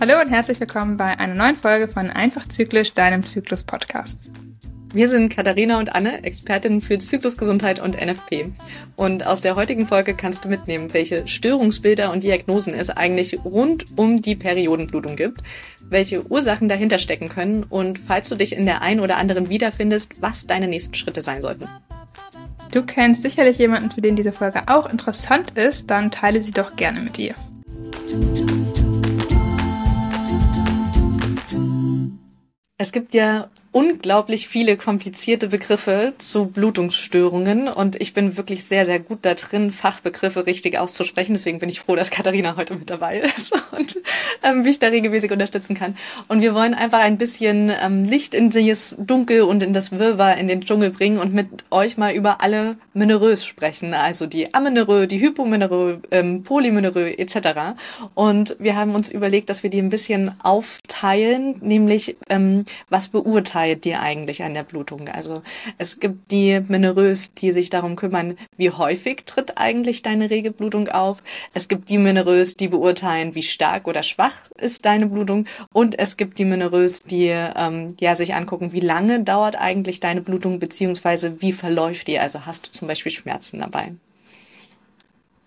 Hallo und herzlich willkommen bei einer neuen Folge von Einfach Zyklisch, deinem Zyklus-Podcast. Wir sind Katharina und Anne, Expertinnen für Zyklusgesundheit und NFP. Und aus der heutigen Folge kannst du mitnehmen, welche Störungsbilder und Diagnosen es eigentlich rund um die Periodenblutung gibt, welche Ursachen dahinter stecken können und falls du dich in der einen oder anderen wiederfindest, was deine nächsten Schritte sein sollten. Du kennst sicherlich jemanden, für den diese Folge auch interessant ist, dann teile sie doch gerne mit ihr. Es gibt ja unglaublich viele komplizierte Begriffe zu Blutungsstörungen und ich bin wirklich sehr, sehr gut da drin, Fachbegriffe richtig auszusprechen. Deswegen bin ich froh, dass Katharina heute mit dabei ist und ähm, mich da regelmäßig unterstützen kann. Und wir wollen einfach ein bisschen ähm, Licht in das Dunkel und in das Wirrwarr in den Dschungel bringen und mit euch mal über alle Minerös sprechen. Also die Amenorrhoe, die Hypominerö, ähm, Polyminerö etc. Und wir haben uns überlegt, dass wir die ein bisschen aufteilen, nämlich ähm, was beurteilen Sicherheit dir eigentlich an der Blutung? Also es gibt die Minerös, die sich darum kümmern, wie häufig tritt eigentlich deine rege Blutung auf. Es gibt die Minerös, die beurteilen, wie stark oder schwach ist deine Blutung. Und es gibt die Minerös, die ähm, ja sich angucken, wie lange dauert eigentlich deine Blutung beziehungsweise wie verläuft die. Also hast du zum Beispiel Schmerzen dabei.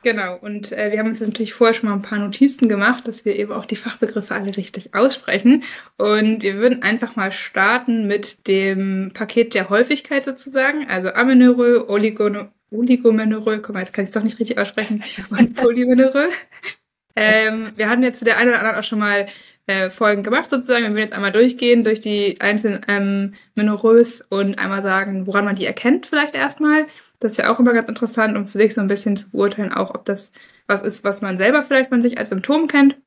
Genau, und äh, wir haben uns natürlich vorher schon mal ein paar Notizen gemacht, dass wir eben auch die Fachbegriffe alle richtig aussprechen. Und wir würden einfach mal starten mit dem Paket der Häufigkeit sozusagen, also Amenorrhoe, Oligono Oligomenorrhoe, guck mal, jetzt kann ich es doch nicht richtig aussprechen, und Polymenorrhoe. ähm, wir hatten jetzt zu der einen oder anderen auch schon mal äh, Folgen gemacht sozusagen. Wir würden jetzt einmal durchgehen durch die einzelnen ähm, Menorrhoes und einmal sagen, woran man die erkennt vielleicht erstmal. Das ist ja auch immer ganz interessant, um für sich so ein bisschen zu beurteilen, auch ob das was ist, was man selber vielleicht von sich als Symptom kennt.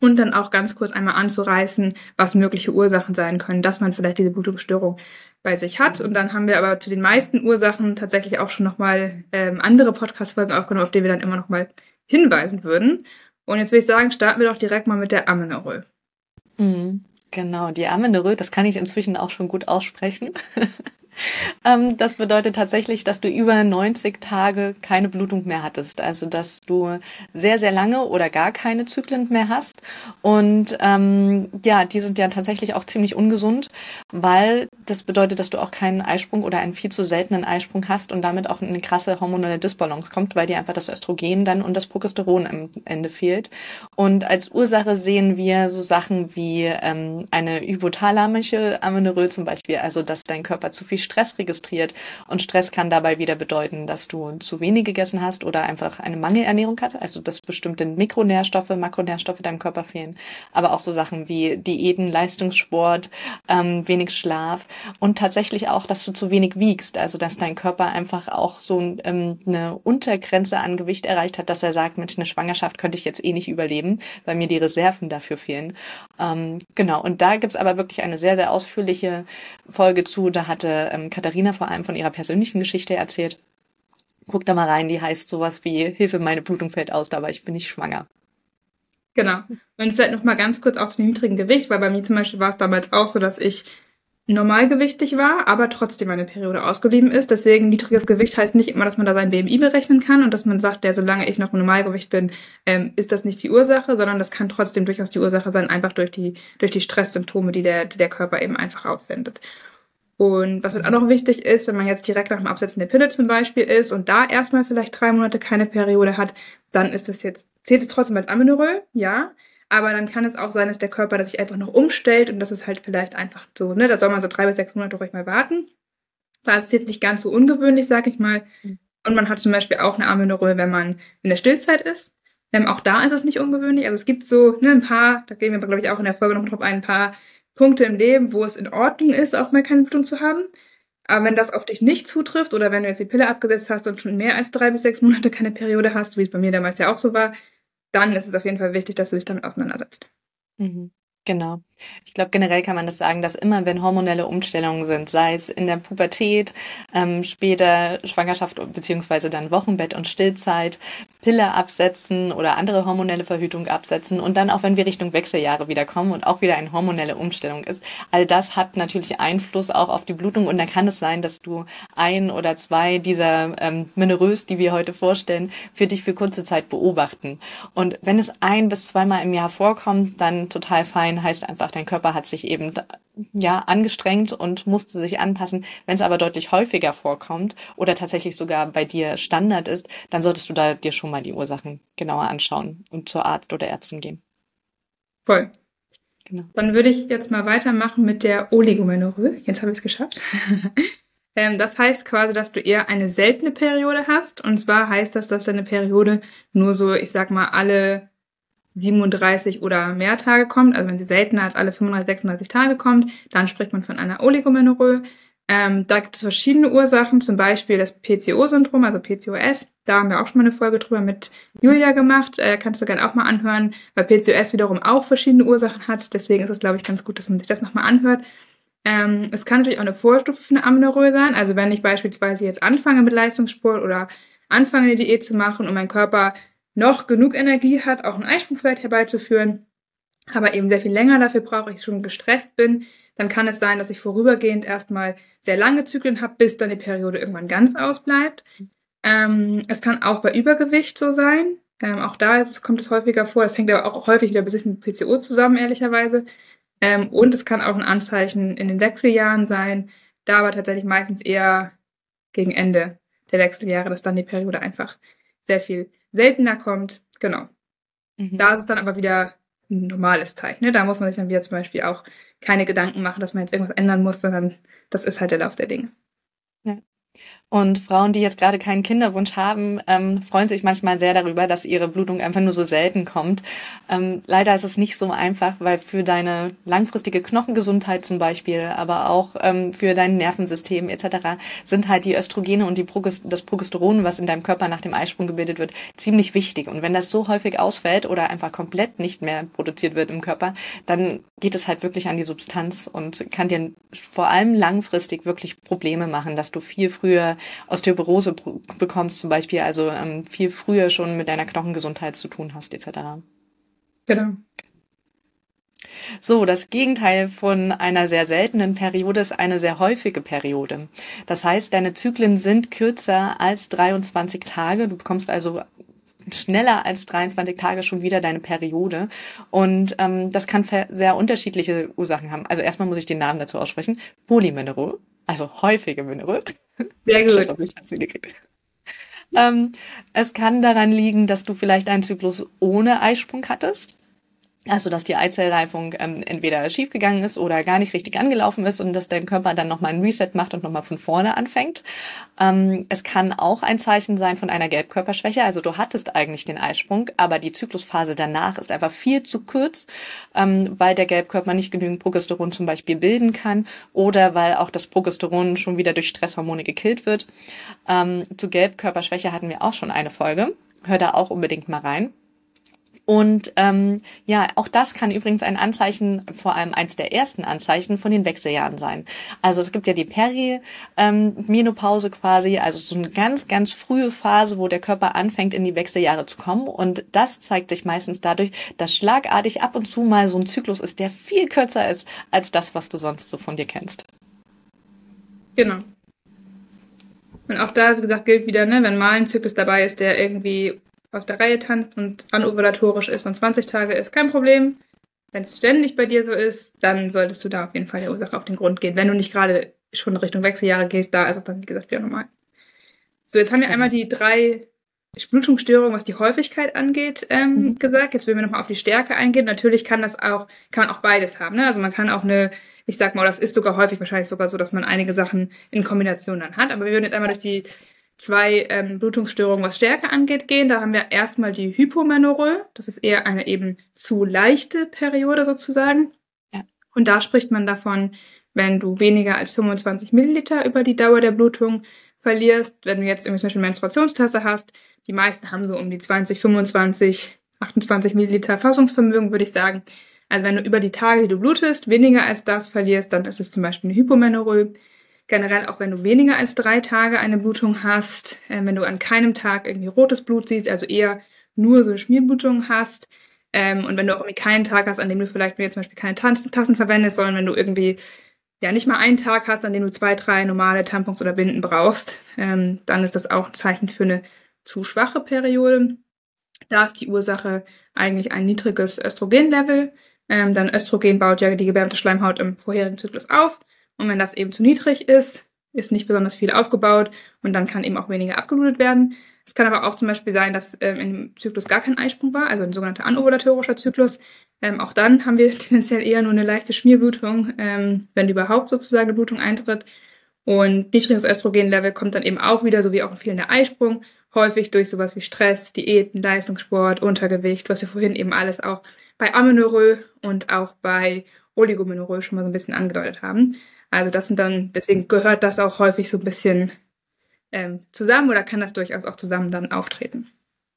Und dann auch ganz kurz einmal anzureißen, was mögliche Ursachen sein können, dass man vielleicht diese Blutungsstörung bei sich hat. Und dann haben wir aber zu den meisten Ursachen tatsächlich auch schon nochmal ähm, andere Podcast-Folgen aufgenommen, auf die wir dann immer nochmal hinweisen würden. Und jetzt würde ich sagen, starten wir doch direkt mal mit der Amenorrhoe. Mhm, genau, die Amenorrhoe, das kann ich inzwischen auch schon gut aussprechen. Ähm, das bedeutet tatsächlich, dass du über 90 Tage keine Blutung mehr hattest. Also dass du sehr, sehr lange oder gar keine Zyklen mehr hast. Und ähm, ja, die sind ja tatsächlich auch ziemlich ungesund, weil das bedeutet, dass du auch keinen Eisprung oder einen viel zu seltenen Eisprung hast und damit auch eine krasse hormonelle Disbalance kommt, weil dir einfach das Östrogen dann und das Progesteron am Ende fehlt. Und als Ursache sehen wir so Sachen wie ähm, eine hypothalamische Amenorrhoe zum Beispiel, also dass dein Körper zu viel Stress registriert. Und Stress kann dabei wieder bedeuten, dass du zu wenig gegessen hast oder einfach eine Mangelernährung hatte, also dass bestimmte Mikronährstoffe, Makronährstoffe deinem Körper fehlen. Aber auch so Sachen wie Diäten, Leistungssport, ähm, wenig Schlaf und tatsächlich auch, dass du zu wenig wiegst, also dass dein Körper einfach auch so ähm, eine Untergrenze an Gewicht erreicht hat, dass er sagt, mit einer Schwangerschaft könnte ich jetzt eh nicht überleben, weil mir die Reserven dafür fehlen. Ähm, genau, und da gibt's aber wirklich eine sehr, sehr ausführliche Folge zu. Da hatte ähm, Katharina vor allem von ihrer persönlichen Geschichte erzählt. Guck da mal rein, die heißt sowas wie Hilfe, meine Blutung fällt aus, aber ich bin nicht schwanger. Genau. Und vielleicht noch mal ganz kurz aus dem niedrigen Gewicht, weil bei mir zum Beispiel war es damals auch so, dass ich normalgewichtig war, aber trotzdem meine Periode ausgeblieben ist. Deswegen niedriges Gewicht heißt nicht immer, dass man da sein BMI berechnen kann und dass man sagt, ja, solange ich noch im Normalgewicht bin, ähm, ist das nicht die Ursache, sondern das kann trotzdem durchaus die Ursache sein, einfach durch die, durch die Stresssymptome, die der, die der Körper eben einfach aussendet. Und was auch noch wichtig ist, wenn man jetzt direkt nach dem Absetzen der Pille zum Beispiel ist und da erstmal vielleicht drei Monate keine Periode hat, dann ist das jetzt, zählt es trotzdem als Amenorrhoe, ja. Aber dann kann es auch sein, dass der Körper das sich einfach noch umstellt und das ist halt vielleicht einfach so, ne, da soll man so drei bis sechs Monate ruhig mal warten. Das ist jetzt nicht ganz so ungewöhnlich, sag ich mal. Mhm. Und man hat zum Beispiel auch eine Amenorrhoe, wenn man in der Stillzeit ist. Ähm, auch da ist es nicht ungewöhnlich. Also es gibt so ne, ein paar, da gehen wir, glaube ich, auch in der Folge noch drauf ein, ein paar Punkte im Leben, wo es in Ordnung ist, auch mal keine Blutung zu haben. Aber wenn das auf dich nicht zutrifft oder wenn du jetzt die Pille abgesetzt hast und schon mehr als drei bis sechs Monate keine Periode hast, wie es bei mir damals ja auch so war, dann ist es auf jeden Fall wichtig, dass du dich damit auseinandersetzt. Mhm. Genau. Ich glaube, generell kann man das sagen, dass immer, wenn hormonelle Umstellungen sind, sei es in der Pubertät, ähm, später Schwangerschaft beziehungsweise dann Wochenbett und Stillzeit, Pille absetzen oder andere hormonelle Verhütung absetzen und dann auch, wenn wir Richtung Wechseljahre wiederkommen und auch wieder eine hormonelle Umstellung ist, all das hat natürlich Einfluss auch auf die Blutung und dann kann es sein, dass du ein oder zwei dieser ähm, Minerös, die wir heute vorstellen, für dich für kurze Zeit beobachten. Und wenn es ein bis zweimal im Jahr vorkommt, dann total fein, heißt einfach, dein Körper hat sich eben ja angestrengt und musste sich anpassen. Wenn es aber deutlich häufiger vorkommt oder tatsächlich sogar bei dir Standard ist, dann solltest du da dir schon mal die Ursachen genauer anschauen und zur Arzt oder Ärztin gehen. Voll. Genau. Dann würde ich jetzt mal weitermachen mit der Oligomenorrhoe. Jetzt habe ich es geschafft. ähm, das heißt quasi, dass du eher eine seltene Periode hast. Und zwar heißt das, dass deine Periode nur so, ich sag mal, alle 37 oder mehr Tage kommt, also wenn sie seltener als alle 35, 36 Tage kommt, dann spricht man von einer Oligomenorrhoe. Ähm, da gibt es verschiedene Ursachen, zum Beispiel das PCO-Syndrom, also PCOS. Da haben wir auch schon mal eine Folge drüber mit Julia gemacht. Äh, kannst du gerne auch mal anhören, weil PCOS wiederum auch verschiedene Ursachen hat. Deswegen ist es, glaube ich, ganz gut, dass man sich das nochmal anhört. Ähm, es kann natürlich auch eine Vorstufe für eine Amenorrhoe sein. Also wenn ich beispielsweise jetzt anfange mit Leistungssport oder anfange eine Diät zu machen und mein Körper noch genug Energie hat, auch einen Eisprungfeld herbeizuführen, aber eben sehr viel länger dafür brauche, ich schon gestresst bin, dann kann es sein, dass ich vorübergehend erstmal sehr lange Zyklen habe, bis dann die Periode irgendwann ganz ausbleibt. Ähm, es kann auch bei Übergewicht so sein. Ähm, auch da ist, kommt es häufiger vor. Das hängt aber auch häufig wieder ein bisschen mit PCO zusammen, ehrlicherweise. Ähm, und es kann auch ein Anzeichen in den Wechseljahren sein, da aber tatsächlich meistens eher gegen Ende der Wechseljahre, dass dann die Periode einfach sehr viel seltener kommt. Genau. Mhm. Da ist es dann aber wieder ein normales Zeichen. Ne? Da muss man sich dann wieder zum Beispiel auch keine Gedanken machen, dass man jetzt irgendwas ändern muss, sondern das ist halt der Lauf der Dinge. Ja. Und Frauen, die jetzt gerade keinen Kinderwunsch haben, ähm, freuen sich manchmal sehr darüber, dass ihre Blutung einfach nur so selten kommt. Ähm, leider ist es nicht so einfach, weil für deine langfristige Knochengesundheit zum Beispiel, aber auch ähm, für dein Nervensystem etc. sind halt die Östrogene und die Progest das Progesteron, was in deinem Körper nach dem Eisprung gebildet wird, ziemlich wichtig. Und wenn das so häufig ausfällt oder einfach komplett nicht mehr produziert wird im Körper, dann geht es halt wirklich an die Substanz und kann dir vor allem langfristig wirklich Probleme machen, dass du viel früher Osteoporose bekommst zum Beispiel, also ähm, viel früher schon mit deiner Knochengesundheit zu tun hast, etc. Genau. So, das Gegenteil von einer sehr seltenen Periode ist eine sehr häufige Periode. Das heißt, deine Zyklen sind kürzer als 23 Tage. Du bekommst also schneller als 23 Tage schon wieder deine Periode. Und ähm, das kann sehr unterschiedliche Ursachen haben. Also erstmal muss ich den Namen dazu aussprechen. Polymenorrhoe also häufige Mineral. Sehr gut. ich sie gekriegt. Ähm, es kann daran liegen, dass du vielleicht einen Zyklus ohne Eisprung hattest. Also, dass die Eizellreifung ähm, entweder schiefgegangen ist oder gar nicht richtig angelaufen ist und dass dein Körper dann nochmal ein Reset macht und nochmal von vorne anfängt. Ähm, es kann auch ein Zeichen sein von einer Gelbkörperschwäche. Also du hattest eigentlich den Eisprung, aber die Zyklusphase danach ist einfach viel zu kurz, ähm, weil der Gelbkörper nicht genügend Progesteron zum Beispiel bilden kann oder weil auch das Progesteron schon wieder durch Stresshormone gekillt wird. Ähm, zu Gelbkörperschwäche hatten wir auch schon eine Folge. Hör da auch unbedingt mal rein. Und ähm, ja, auch das kann übrigens ein Anzeichen, vor allem eins der ersten Anzeichen von den Wechseljahren sein. Also es gibt ja die Perimenopause ähm, quasi, also so eine ganz, ganz frühe Phase, wo der Körper anfängt, in die Wechseljahre zu kommen. Und das zeigt sich meistens dadurch, dass schlagartig ab und zu mal so ein Zyklus ist, der viel kürzer ist als das, was du sonst so von dir kennst. Genau. Und auch da, wie gesagt, gilt wieder, ne, wenn mal ein Zyklus dabei ist, der irgendwie aus der Reihe tanzt und anovulatorisch ist und 20 Tage ist, kein Problem. Wenn es ständig bei dir so ist, dann solltest du da auf jeden Fall der Ursache auf den Grund gehen. Wenn du nicht gerade schon Richtung Wechseljahre gehst, da ist es dann, wie gesagt, wieder normal. So, jetzt haben wir einmal die drei Blutungsstörungen, was die Häufigkeit angeht, ähm, mhm. gesagt. Jetzt will wir nochmal auf die Stärke eingehen. Natürlich kann das auch, kann man auch beides haben. Ne? Also man kann auch eine, ich sag mal, das ist sogar häufig wahrscheinlich sogar so, dass man einige Sachen in Kombination dann hat. Aber wir würden jetzt einmal durch die zwei ähm, Blutungsstörungen, was Stärke angeht, gehen. Da haben wir erstmal die Hypomenorrhoe. Das ist eher eine eben zu leichte Periode sozusagen. Ja. Und da spricht man davon, wenn du weniger als 25 Milliliter über die Dauer der Blutung verlierst. Wenn du jetzt irgendwie zum Beispiel Menstruationstasse hast, die meisten haben so um die 20, 25, 28 Milliliter Fassungsvermögen, würde ich sagen. Also wenn du über die Tage, die du blutest, weniger als das verlierst, dann ist es zum Beispiel eine Hypomenorrhoe. Generell auch wenn du weniger als drei Tage eine Blutung hast, äh, wenn du an keinem Tag irgendwie rotes Blut siehst, also eher nur so Schmierblutung hast, ähm, und wenn du auch irgendwie keinen Tag hast, an dem du vielleicht jetzt zum Beispiel keine Tassen, Tassen verwendest, sondern wenn du irgendwie ja nicht mal einen Tag hast, an dem du zwei, drei normale Tampons oder Binden brauchst, ähm, dann ist das auch ein Zeichen für eine zu schwache Periode. Da ist die Ursache eigentlich ein niedriges Östrogenlevel. Ähm, dann Östrogen baut ja die Gebärmutterschleimhaut im vorherigen Zyklus auf. Und wenn das eben zu niedrig ist, ist nicht besonders viel aufgebaut und dann kann eben auch weniger abgeblutet werden. Es kann aber auch zum Beispiel sein, dass ähm, im Zyklus gar kein Eisprung war, also ein sogenannter anovulatorischer Zyklus. Ähm, auch dann haben wir tendenziell eher nur eine leichte Schmierblutung, ähm, wenn überhaupt sozusagen eine Blutung eintritt. Und niedriges Östrogenlevel kommt dann eben auch wieder, so wie auch ein fehlender Eisprung, häufig durch sowas wie Stress, Diäten, Leistungssport, Untergewicht, was wir vorhin eben alles auch bei Amenorrhoe und auch bei Oligomenorrhoe schon mal so ein bisschen angedeutet haben. Also das sind dann, deswegen gehört das auch häufig so ein bisschen ähm, zusammen oder kann das durchaus auch zusammen dann auftreten.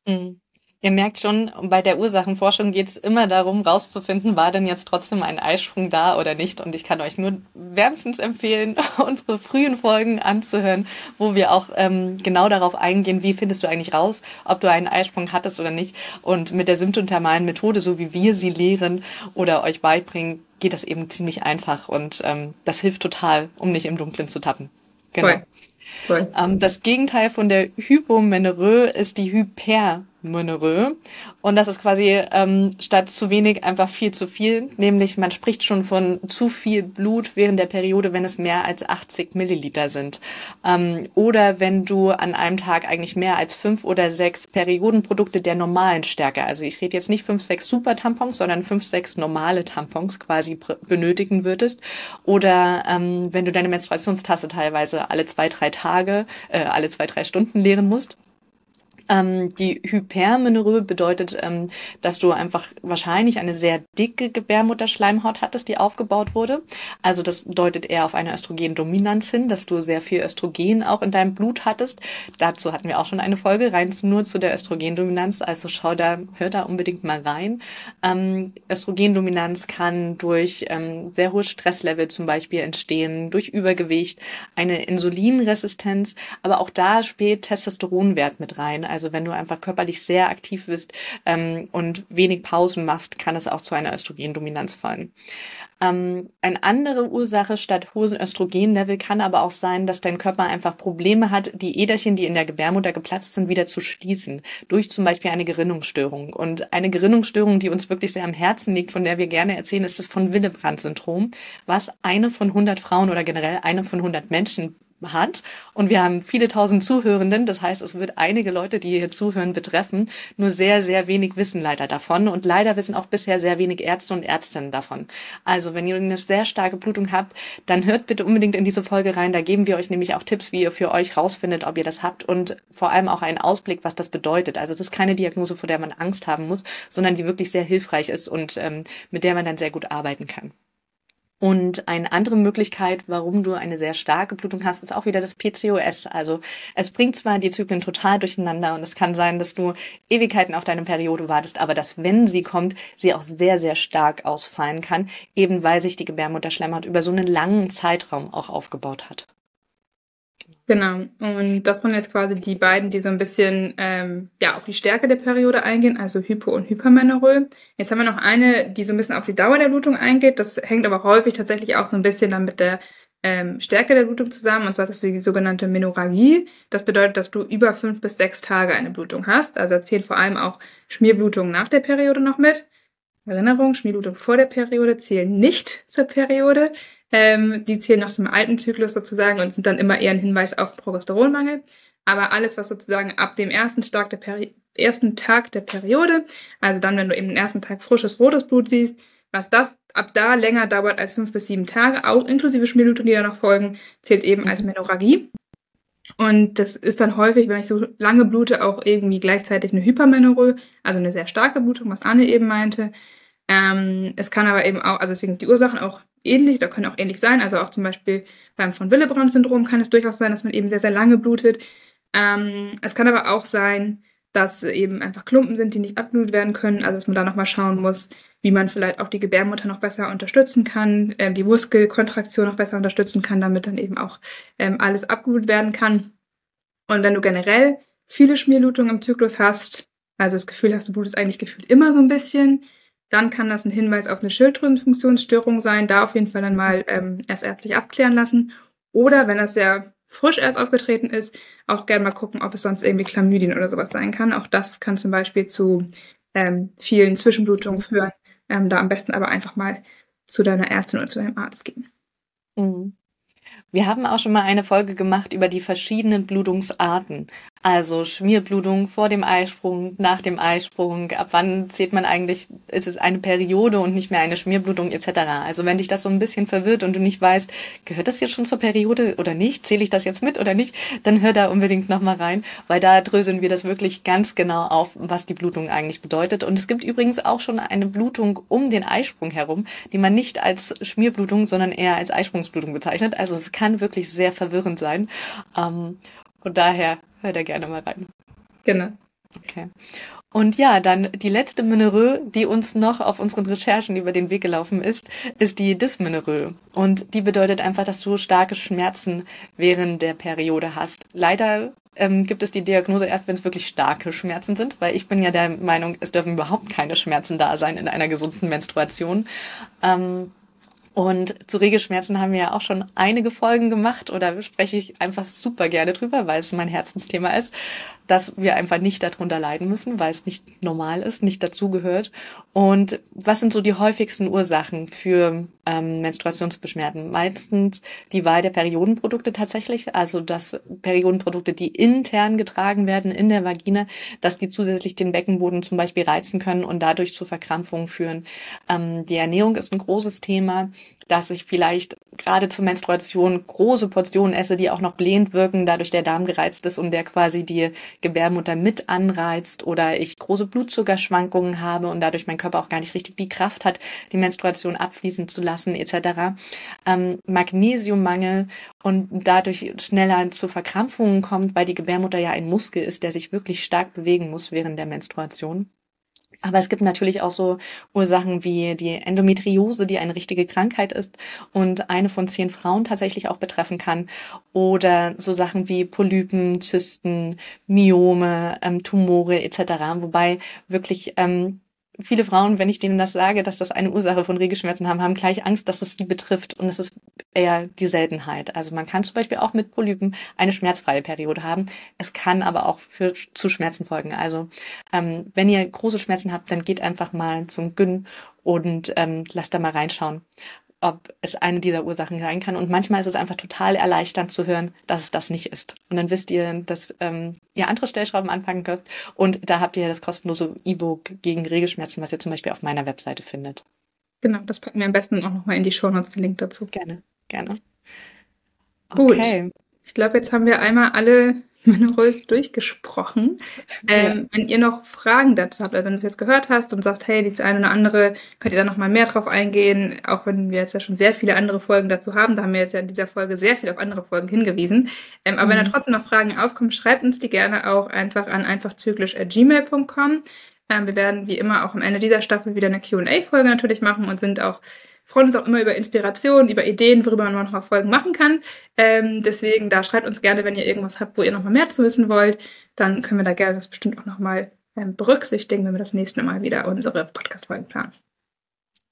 Mhm. Ihr merkt schon, bei der Ursachenforschung geht es immer darum, rauszufinden, war denn jetzt trotzdem ein Eisprung da oder nicht. Und ich kann euch nur wärmstens empfehlen, unsere frühen Folgen anzuhören, wo wir auch ähm, genau darauf eingehen, wie findest du eigentlich raus, ob du einen Eisprung hattest oder nicht. Und mit der symptothermalen Methode, so wie wir sie lehren oder euch beibringen, geht das eben ziemlich einfach. Und ähm, das hilft total, um nicht im Dunkeln zu tappen. Genau. Cool. Cool. Ähm, das Gegenteil von der Hypomenorrhoe ist die Hyper Monerö. Und das ist quasi ähm, statt zu wenig einfach viel zu viel. Nämlich man spricht schon von zu viel Blut während der Periode, wenn es mehr als 80 Milliliter sind. Ähm, oder wenn du an einem Tag eigentlich mehr als fünf oder sechs Periodenprodukte der normalen Stärke, also ich rede jetzt nicht fünf, sechs Super-Tampons, sondern fünf, sechs normale Tampons quasi benötigen würdest. Oder ähm, wenn du deine Menstruationstasse teilweise alle zwei, drei Tage, äh, alle zwei, drei Stunden leeren musst. Ähm, die Hypermenorrhoe bedeutet, ähm, dass du einfach wahrscheinlich eine sehr dicke Gebärmutterschleimhaut hattest, die aufgebaut wurde. Also das deutet eher auf eine Östrogendominanz hin, dass du sehr viel Östrogen auch in deinem Blut hattest. Dazu hatten wir auch schon eine Folge rein nur zu der Östrogendominanz. Also schau da, hör da unbedingt mal rein. Ähm, Östrogendominanz kann durch ähm, sehr hohe Stresslevel zum Beispiel entstehen, durch Übergewicht, eine Insulinresistenz, aber auch da spielt Testosteronwert mit rein. Also also wenn du einfach körperlich sehr aktiv bist ähm, und wenig Pausen machst, kann es auch zu einer Östrogendominanz fallen. Ähm, eine andere Ursache statt hohen Östrogenlevel kann aber auch sein, dass dein Körper einfach Probleme hat, die Äderchen, die in der Gebärmutter geplatzt sind, wieder zu schließen. Durch zum Beispiel eine Gerinnungsstörung. Und eine Gerinnungsstörung, die uns wirklich sehr am Herzen liegt, von der wir gerne erzählen, ist das von Willebrand-Syndrom, was eine von 100 Frauen oder generell eine von 100 Menschen hat. Und wir haben viele tausend Zuhörenden. Das heißt, es wird einige Leute, die hier zuhören, betreffen. Nur sehr, sehr wenig wissen leider davon. Und leider wissen auch bisher sehr wenig Ärzte und Ärztinnen davon. Also, wenn ihr eine sehr starke Blutung habt, dann hört bitte unbedingt in diese Folge rein. Da geben wir euch nämlich auch Tipps, wie ihr für euch rausfindet, ob ihr das habt und vor allem auch einen Ausblick, was das bedeutet. Also, es ist keine Diagnose, vor der man Angst haben muss, sondern die wirklich sehr hilfreich ist und ähm, mit der man dann sehr gut arbeiten kann. Und eine andere Möglichkeit, warum du eine sehr starke Blutung hast, ist auch wieder das PCOS. Also es bringt zwar die Zyklen total durcheinander und es kann sein, dass du Ewigkeiten auf deine Periode wartest, aber dass, wenn sie kommt, sie auch sehr, sehr stark ausfallen kann, eben weil sich die Gebärmutterschleimhaut über so einen langen Zeitraum auch aufgebaut hat. Genau. Und das waren jetzt quasi die beiden, die so ein bisschen ähm, ja auf die Stärke der Periode eingehen, also Hypo- und Hypermenorrhoe. Jetzt haben wir noch eine, die so ein bisschen auf die Dauer der Blutung eingeht. Das hängt aber häufig tatsächlich auch so ein bisschen dann mit der ähm, Stärke der Blutung zusammen. Und zwar ist das die sogenannte Menorrhagie. Das bedeutet, dass du über fünf bis sechs Tage eine Blutung hast. Also zählt vor allem auch Schmierblutungen nach der Periode noch mit. Erinnerung, Schmierblutung vor der Periode zählen nicht zur Periode. Ähm, die zählen noch zum alten Zyklus sozusagen und sind dann immer eher ein Hinweis auf Progesteronmangel. Aber alles, was sozusagen ab dem ersten, Tag der, Peri ersten Tag der Periode, also dann, wenn du eben den ersten Tag frisches rotes Blut siehst, was das ab da länger dauert als fünf bis sieben Tage, auch inklusive Schmierblutungen, die da noch folgen, zählt eben als Menorrhagie. Und das ist dann häufig, wenn ich so lange blute, auch irgendwie gleichzeitig eine Hypermenorrhoe, also eine sehr starke Blutung, was Anne eben meinte. Ähm, es kann aber eben auch, also deswegen sind die Ursachen auch ähnlich oder können auch ähnlich sein. Also auch zum Beispiel beim von Willebrand-Syndrom kann es durchaus sein, dass man eben sehr, sehr lange blutet. Ähm, es kann aber auch sein, dass eben einfach Klumpen sind, die nicht abblutet werden können. Also dass man da nochmal schauen muss, wie man vielleicht auch die Gebärmutter noch besser unterstützen kann, ähm, die Muskelkontraktion noch besser unterstützen kann, damit dann eben auch ähm, alles abgeholt werden kann. Und wenn du generell viele Schmierblutungen im Zyklus hast, also das Gefühl hast, du blutest eigentlich gefühlt immer so ein bisschen, dann kann das ein Hinweis auf eine Schilddrüsenfunktionsstörung sein. Da auf jeden Fall dann mal ähm, erst ärztlich abklären lassen. Oder wenn das sehr frisch erst aufgetreten ist, auch gerne mal gucken, ob es sonst irgendwie Chlamydien oder sowas sein kann. Auch das kann zum Beispiel zu ähm, vielen Zwischenblutungen führen. Ähm, da am besten aber einfach mal zu deiner Ärztin oder zu deinem Arzt gehen. Mhm. Wir haben auch schon mal eine Folge gemacht über die verschiedenen Blutungsarten. Also Schmierblutung vor dem Eisprung, nach dem Eisprung, ab wann zählt man eigentlich, ist es eine Periode und nicht mehr eine Schmierblutung etc. Also wenn dich das so ein bisschen verwirrt und du nicht weißt, gehört das jetzt schon zur Periode oder nicht, zähle ich das jetzt mit oder nicht, dann hör da unbedingt nochmal rein, weil da dröseln wir das wirklich ganz genau auf, was die Blutung eigentlich bedeutet. Und es gibt übrigens auch schon eine Blutung um den Eisprung herum, die man nicht als Schmierblutung, sondern eher als Eisprungsblutung bezeichnet. Also es kann wirklich sehr verwirrend sein. Ähm, und daher hör da gerne mal rein. Genau. Okay. Und ja, dann die letzte Minerö, die uns noch auf unseren Recherchen über den Weg gelaufen ist, ist die Dysminerö. Und die bedeutet einfach, dass du starke Schmerzen während der Periode hast. Leider ähm, gibt es die Diagnose erst, wenn es wirklich starke Schmerzen sind, weil ich bin ja der Meinung, es dürfen überhaupt keine Schmerzen da sein in einer gesunden Menstruation. Ähm, und zu Regelschmerzen haben wir ja auch schon einige Folgen gemacht oder spreche ich einfach super gerne drüber, weil es mein Herzensthema ist dass wir einfach nicht darunter leiden müssen, weil es nicht normal ist, nicht dazugehört. Und was sind so die häufigsten Ursachen für ähm, Menstruationsbeschwerden? Meistens die Wahl der Periodenprodukte tatsächlich, also dass Periodenprodukte, die intern getragen werden in der Vagina, dass die zusätzlich den Beckenboden zum Beispiel reizen können und dadurch zu Verkrampfungen führen. Ähm, die Ernährung ist ein großes Thema dass ich vielleicht gerade zur Menstruation große Portionen esse, die auch noch blähend wirken, dadurch der Darm gereizt ist und der quasi die Gebärmutter mit anreizt oder ich große Blutzuckerschwankungen habe und dadurch mein Körper auch gar nicht richtig die Kraft hat, die Menstruation abfließen zu lassen etc. Ähm, Magnesiummangel und dadurch schneller zu Verkrampfungen kommt, weil die Gebärmutter ja ein Muskel ist, der sich wirklich stark bewegen muss während der Menstruation. Aber es gibt natürlich auch so Ursachen wie die Endometriose, die eine richtige Krankheit ist und eine von zehn Frauen tatsächlich auch betreffen kann. Oder so Sachen wie Polypen, Zysten, Myome, ähm, Tumore etc. Wobei wirklich ähm, viele Frauen, wenn ich denen das sage, dass das eine Ursache von Regelschmerzen haben, haben gleich Angst, dass es die betrifft. Und es ist eher die Seltenheit. Also man kann zum Beispiel auch mit Polypen eine schmerzfreie Periode haben. Es kann aber auch für, zu Schmerzen folgen. Also ähm, wenn ihr große Schmerzen habt, dann geht einfach mal zum Gyn und ähm, lasst da mal reinschauen ob es eine dieser Ursachen sein kann. Und manchmal ist es einfach total erleichternd zu hören, dass es das nicht ist. Und dann wisst ihr, dass ähm, ihr andere Stellschrauben anpacken könnt. Und da habt ihr das kostenlose E-Book gegen Regelschmerzen, was ihr zum Beispiel auf meiner Webseite findet. Genau, das packen wir am besten auch nochmal in die Show Notes, den Link dazu. Gerne, gerne. Okay. Gut. Ich glaube, jetzt haben wir einmal alle meine Rolls durchgesprochen. Ähm, ja. Wenn ihr noch Fragen dazu habt, also wenn du es jetzt gehört hast und sagst, hey, dieses eine oder andere, könnt ihr da noch mal mehr drauf eingehen, auch wenn wir jetzt ja schon sehr viele andere Folgen dazu haben. Da haben wir jetzt ja in dieser Folge sehr viel auf andere Folgen hingewiesen. Ähm, aber mhm. wenn da mhm. trotzdem noch Fragen aufkommen, schreibt uns die gerne auch einfach an einfachzyklisch.gmail.com. Ähm, wir werden wie immer auch am Ende dieser Staffel wieder eine Q&A-Folge natürlich machen und sind auch freuen uns auch immer über Inspirationen, über Ideen, worüber man noch mal Folgen machen kann. Ähm, deswegen, da schreibt uns gerne, wenn ihr irgendwas habt, wo ihr noch mal mehr zu wissen wollt. Dann können wir da gerne das bestimmt auch noch mal ähm, berücksichtigen, wenn wir das nächste Mal wieder unsere Podcast-Folgen planen.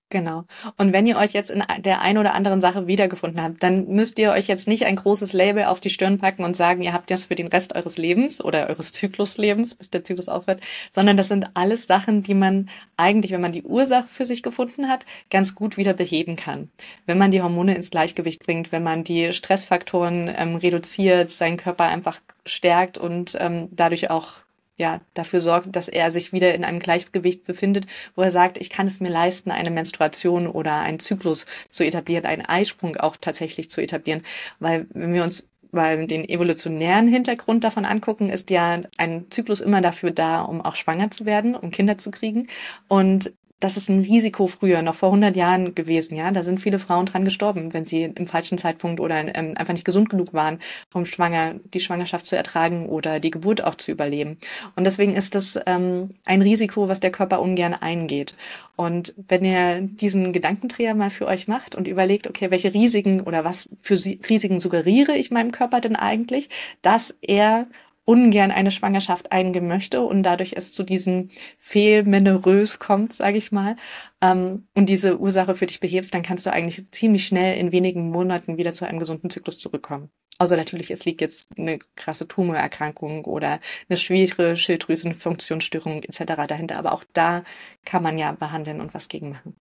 Genau. Und wenn ihr euch jetzt in der einen oder anderen Sache wiedergefunden habt, dann müsst ihr euch jetzt nicht ein großes Label auf die Stirn packen und sagen, ihr habt das für den Rest eures Lebens oder eures Zykluslebens, bis der Zyklus aufhört, sondern das sind alles Sachen, die man eigentlich, wenn man die Ursache für sich gefunden hat, ganz gut wieder beheben kann. Wenn man die Hormone ins Gleichgewicht bringt, wenn man die Stressfaktoren ähm, reduziert, seinen Körper einfach stärkt und ähm, dadurch auch ja, dafür sorgt, dass er sich wieder in einem Gleichgewicht befindet, wo er sagt, ich kann es mir leisten, eine Menstruation oder einen Zyklus zu etablieren, einen Eisprung auch tatsächlich zu etablieren. Weil wenn wir uns weil den evolutionären Hintergrund davon angucken, ist ja ein Zyklus immer dafür da, um auch schwanger zu werden, um Kinder zu kriegen. Und das ist ein Risiko früher, noch vor 100 Jahren gewesen. Ja, da sind viele Frauen dran gestorben, wenn sie im falschen Zeitpunkt oder ähm, einfach nicht gesund genug waren, um schwanger die Schwangerschaft zu ertragen oder die Geburt auch zu überleben. Und deswegen ist das ähm, ein Risiko, was der Körper ungern eingeht. Und wenn ihr diesen Gedankendreher mal für euch macht und überlegt, okay, welche Risiken oder was für Risiken suggeriere ich meinem Körper denn eigentlich, dass er ungern eine Schwangerschaft eingehen möchte und dadurch es zu diesem Fehlmenerös kommt, sage ich mal, ähm, und diese Ursache für dich behebst, dann kannst du eigentlich ziemlich schnell in wenigen Monaten wieder zu einem gesunden Zyklus zurückkommen. Außer natürlich, es liegt jetzt eine krasse Tumorerkrankung oder eine schwere Schilddrüsenfunktionsstörung etc. dahinter. Aber auch da kann man ja behandeln und was gegen machen.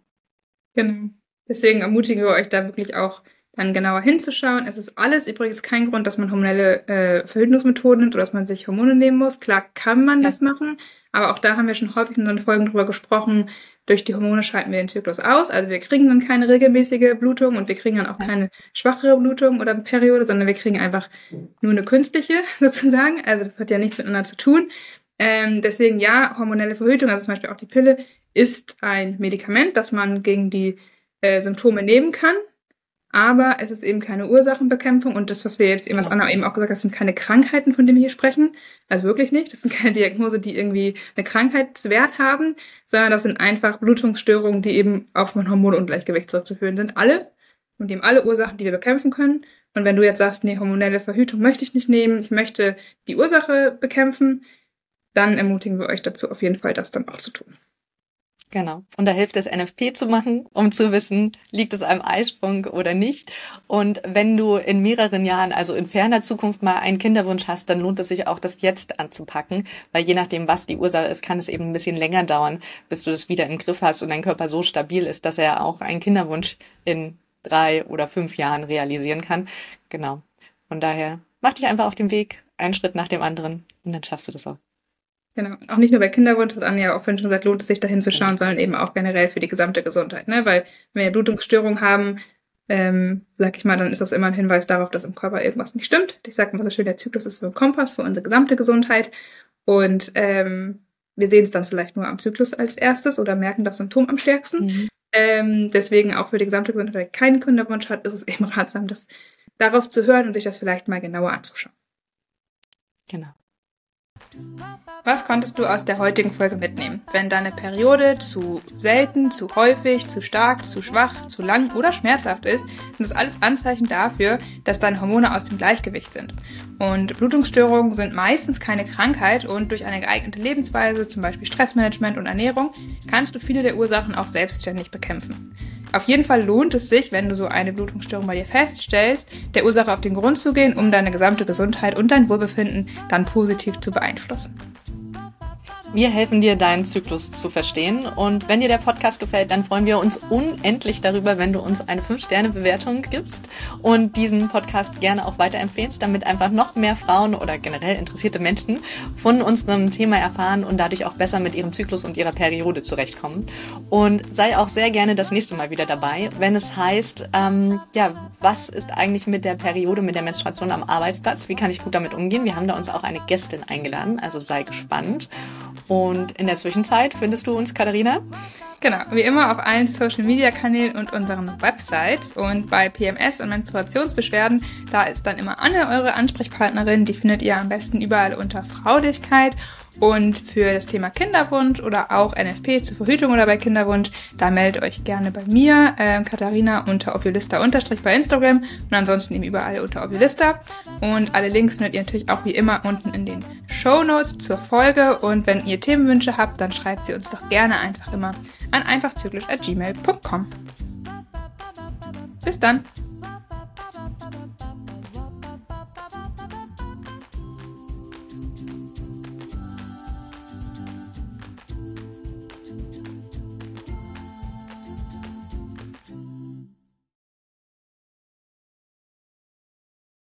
Genau. Deswegen ermutigen wir euch da wirklich auch dann genauer hinzuschauen. Es ist alles übrigens kein Grund, dass man hormonelle äh, Verhütungsmethoden nimmt oder dass man sich Hormone nehmen muss. Klar kann man ja. das machen, aber auch da haben wir schon häufig in unseren Folgen drüber gesprochen. Durch die Hormone schalten wir den Zyklus aus. Also wir kriegen dann keine regelmäßige Blutung und wir kriegen dann auch ja. keine schwachere Blutung oder Periode, sondern wir kriegen einfach nur eine künstliche sozusagen. Also das hat ja nichts miteinander zu tun. Ähm, deswegen ja, hormonelle Verhütung, also zum Beispiel auch die Pille, ist ein Medikament, das man gegen die äh, Symptome nehmen kann aber es ist eben keine Ursachenbekämpfung und das, was wir jetzt eben, was Anna eben auch gesagt hat, sind keine Krankheiten, von denen wir hier sprechen. Also wirklich nicht. Das sind keine Diagnose, die irgendwie eine Krankheitswert haben, sondern das sind einfach Blutungsstörungen, die eben auf ein Hormonungleichgewicht zurückzuführen sind. Alle und eben alle Ursachen, die wir bekämpfen können. Und wenn du jetzt sagst, nee, hormonelle Verhütung möchte ich nicht nehmen, ich möchte die Ursache bekämpfen, dann ermutigen wir euch dazu auf jeden Fall, das dann auch zu tun. Genau. Und da hilft es, NFP zu machen, um zu wissen, liegt es am Eisprung oder nicht. Und wenn du in mehreren Jahren, also in ferner Zukunft mal einen Kinderwunsch hast, dann lohnt es sich auch, das jetzt anzupacken, weil je nachdem, was die Ursache ist, kann es eben ein bisschen länger dauern, bis du das wieder im Griff hast und dein Körper so stabil ist, dass er auch einen Kinderwunsch in drei oder fünf Jahren realisieren kann. Genau. Von daher mach dich einfach auf den Weg, einen Schritt nach dem anderen und dann schaffst du das auch. Genau. Auch nicht nur bei Kinderwunsch, hat Anja auch vorhin schon gesagt, lohnt es sich da hinzuschauen, sondern eben auch generell für die gesamte Gesundheit. Ne? Weil wenn wir Blutungsstörungen haben, ähm, sag ich mal, dann ist das immer ein Hinweis darauf, dass im Körper irgendwas nicht stimmt. Ich sage mal so schön, der Zyklus ist so ein Kompass für unsere gesamte Gesundheit. Und ähm, wir sehen es dann vielleicht nur am Zyklus als erstes oder merken das Symptom am stärksten. Mhm. Ähm, deswegen auch für die gesamte Gesundheit, wer keinen Kinderwunsch hat, ist es eben ratsam, das darauf zu hören und sich das vielleicht mal genauer anzuschauen. Genau. Was konntest du aus der heutigen Folge mitnehmen? Wenn deine Periode zu selten, zu häufig, zu stark, zu schwach, zu lang oder schmerzhaft ist, sind das alles Anzeichen dafür, dass deine Hormone aus dem Gleichgewicht sind. Und Blutungsstörungen sind meistens keine Krankheit und durch eine geeignete Lebensweise, zum Beispiel Stressmanagement und Ernährung, kannst du viele der Ursachen auch selbstständig bekämpfen. Auf jeden Fall lohnt es sich, wenn du so eine Blutungsstörung bei dir feststellst, der Ursache auf den Grund zu gehen, um deine gesamte Gesundheit und dein Wohlbefinden dann positiv zu beeinflussen beeinflussen. Wir helfen dir, deinen Zyklus zu verstehen. Und wenn dir der Podcast gefällt, dann freuen wir uns unendlich darüber, wenn du uns eine 5-Sterne-Bewertung gibst und diesen Podcast gerne auch weiterempfehlst, damit einfach noch mehr Frauen oder generell interessierte Menschen von unserem Thema erfahren und dadurch auch besser mit ihrem Zyklus und ihrer Periode zurechtkommen. Und sei auch sehr gerne das nächste Mal wieder dabei, wenn es heißt, ähm, ja, was ist eigentlich mit der Periode, mit der Menstruation am Arbeitsplatz? Wie kann ich gut damit umgehen? Wir haben da uns auch eine Gästin eingeladen, also sei gespannt. Und in der Zwischenzeit findest du uns, Katharina? Genau, wie immer auf allen Social Media Kanälen und unseren Websites. Und bei PMS und Menstruationsbeschwerden, da ist dann immer Anne eure Ansprechpartnerin. Die findet ihr am besten überall unter Fraulichkeit. Und für das Thema Kinderwunsch oder auch NFP zur Verhütung oder bei Kinderwunsch, da meldet euch gerne bei mir, äh, Katharina unter Ovulista unterstrich bei Instagram und ansonsten eben überall unter Ovulista. Und alle Links findet ihr natürlich auch wie immer unten in den Show Notes zur Folge. Und wenn ihr Themenwünsche habt, dann schreibt sie uns doch gerne einfach immer an einfachzyklisch.gmail.com. Bis dann!